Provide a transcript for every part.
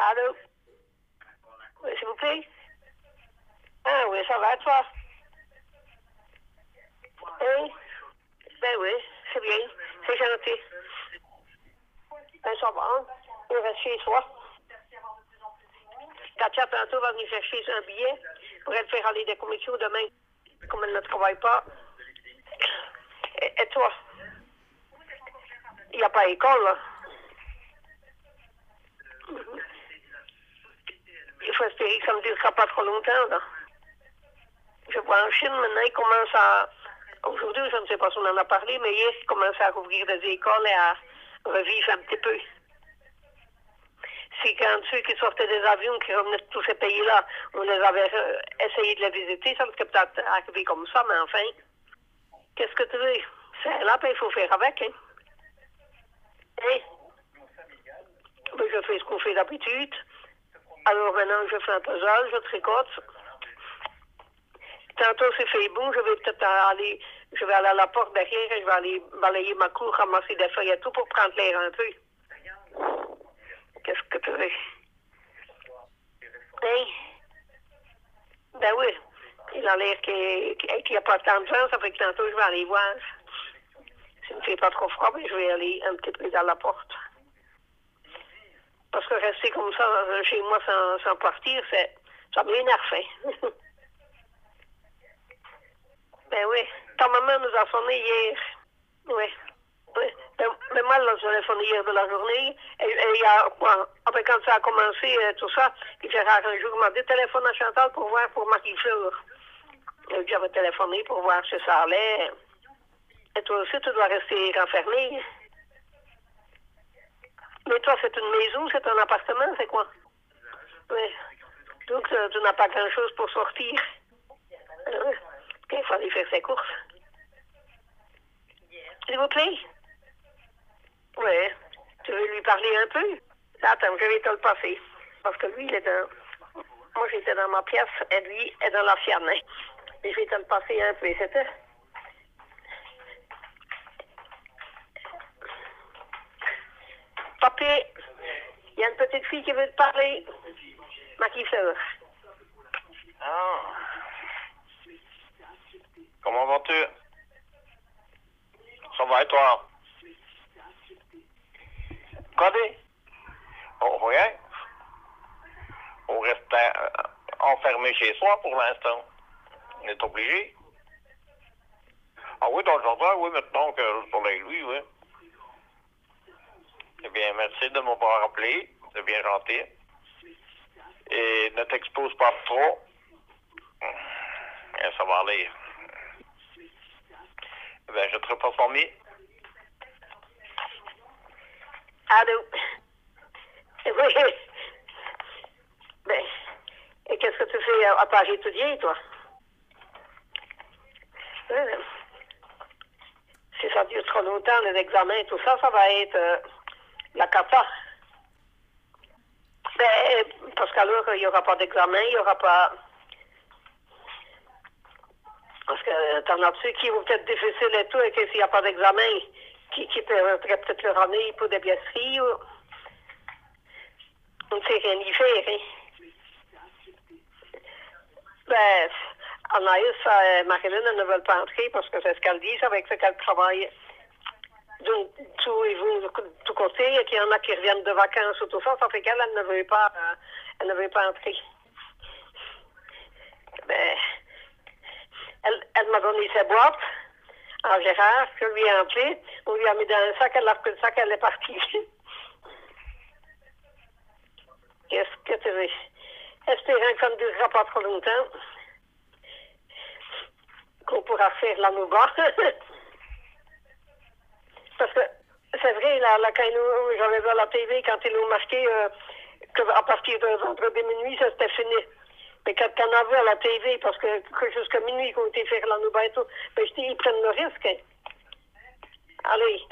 Allô? Oui, s'il vous plaît? Ah oui, ça va, toi? Oui? Ben oui, c'est bien. C'est gentil. Ben, ça va. Il reste chez soi. Katia, tantôt, va venir chercher un billet pour elle faire aller des commissions demain. Comme elle ne travaille pas. Et, et toi? Il n'y a pas école, là. Que ça ne durera pas trop longtemps, là. Je vois en Chine, maintenant, ils commencent à... Aujourd'hui, je ne sais pas si on en a parlé, mais hier, ils commencent à rouvrir des écoles et à revivre un petit peu. C'est quand ceux qui sortaient des avions, qui revenaient de tous ces pays-là, on les avait euh, essayé de les visiter, ça serait peut-être arrivé comme ça, mais enfin, qu'est-ce que tu veux? C'est là, ben, il faut faire avec, hein. Hein? Ben, je fais ce qu'on fait d'habitude. Alors maintenant, je fais un puzzle, je tricote. Tantôt, c'est fait bon, je vais peut-être aller, je vais aller à la porte derrière et je vais aller balayer ma cour, ramasser des feuilles et tout pour prendre l'air un peu. Qu'est-ce que tu veux? Hein? Ben oui. Il a l'air qu'il n'y a pas tant de gens, ça fait que tantôt, je vais aller voir. S'il ne fait pas trop froid, ben, je vais aller un petit peu dans la porte. Parce que rester comme ça euh, chez moi sans, sans partir, ça m'énerve. hein. ben oui. Ta maman nous a sonné hier. Oui. Ben, mais moi, je l'ai sonné hier de la journée. Et, et il y a quoi? Après, quand ça a commencé, euh, tout ça, un jour, m'a dit téléphone à Chantal pour voir pour Marie-Fleur. Et J'avais téléphoné pour voir si ça allait. Et toi aussi, tu dois rester renfermé. Mais toi, c'est une maison, c'est un appartement, c'est quoi? Oui. Donc, tu n'as pas grand-chose pour sortir. Euh, Il aller faire ses courses. S'il vous plaît? Oui. Tu veux lui parler un peu? Attends, je vais te le passer. Parce que lui, il est dans... Moi, j'étais dans ma pièce et lui est dans la sienne. hein. Et je vais te le passer un peu, c'était? Il y a une petite fille qui veut te parler. Marie-Fleur. Ah. Comment vas-tu? Ça va et toi? Quoi? Oh, rien. On reste euh, enfermé chez soi pour l'instant. On est obligé. Ah oui, dans le jardin, oui, maintenant que le soleil, lui, oui. Eh bien, merci de m'avoir appelé. C'est bien gentil. Et ne t'expose pas trop. Ça va aller. Bien, je te repasse mis. Allô? Oui. Ben, et qu'est-ce que tu fais à, à part étudier, toi? Euh, si ça dure trop longtemps, les examens tout ça, ça va être euh, la cata. Ben, parce qu'alors, il n'y aura pas d'examen, il n'y aura pas... Parce que t'en as ceux qui vont peut-être difficile et tout, et que s'il n'y a pas d'examen, qui, qui perdraient peut-être leur année pour des ou... On ne sait rien y faire, hein. Ben, Anaïs, euh, Marilyn, ne veulent pas entrer parce que c'est ce qu'elles disent avec ce qu'elles travaillent de tout et vous, tout côté, et qu'il y en a qui reviennent de vacances ou tout ça, ça fait qu'elle, elle ne veut pas, euh, elle ne veut pas entrer. Ben, elle, elle m'a donné ses boîtes à Gérard, je lui ai appelé, on lui a mis dans un sac, elle a pris le sac, elle est partie. Qu'est-ce que tu veux? Espérant que ça ne durera pas trop longtemps. Qu'on pourra faire la nougat. Parce que c'est vrai, là, là, quand j'avais vu à la TV, quand ils ont marqué euh, qu'à partir de vendredi minuit, ça c'était fini. Mais quand on a vu à la TV, parce que, que jusqu'à minuit, ils ont été faire la tout, ben, je dis, ils prennent le risque. Allez,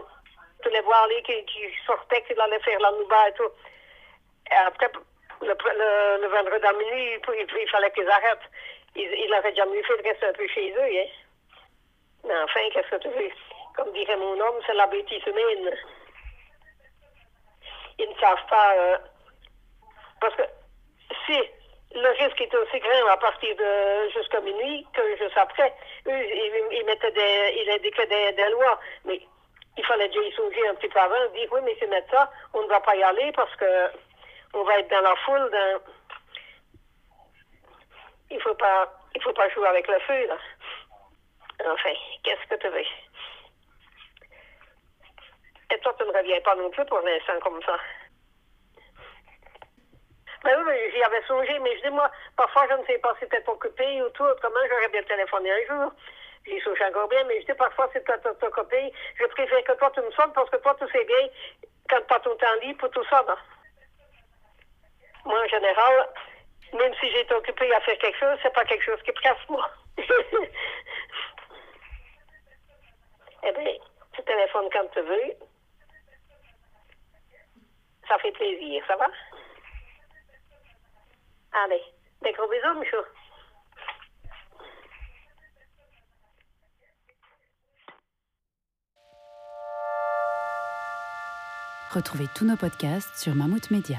tu les vois aller qui, qui sortaient, qu'ils allaient faire la nougat et tout. Et après, le, le, vendredi à minuit, il, il- fallait qu'ils arrêtent. Ils, ils déjà mieux fait de rester un peu chez eux, hein. Mais enfin, qu'est-ce que tu veux? Comme dirait mon homme, c'est la bêtise humaine. Ils ne savent pas, euh, Parce que si le risque était aussi grand à partir de jusqu'à minuit que juste après, eux, ils, mettaient des, ils indiquaient des, des lois, mais il fallait déjà y songer un petit peu avant, dire oui, mais c'est mettre ça, on ne va pas y aller parce que on va être dans la foule, dans... il faut pas, il faut pas jouer avec le feu, là. Enfin, qu'est-ce que tu veux? Toi, tu ne reviens pas non plus pour l'instant comme ça. Ben oui, mais j'y avais songé, mais je dis, moi, parfois, je ne sais pas si t'es occupé ou tout, autrement, j'aurais bien téléphoné un jour. J'y songé encore bien, mais je dis, parfois, si t'es occupé, je préfère que toi, tu me sonnes parce que toi, tu sais bien, quand t'as ton temps libre pour tout ça, non? Moi, en général, même si j'étais occupé à faire quelque chose, c'est pas quelque chose qui presse moi. eh bien, tu téléphones quand tu veux. Ça fait plaisir, ça va? Allez, des gros bisous, Michou. Retrouvez tous nos podcasts sur Mammouth Media.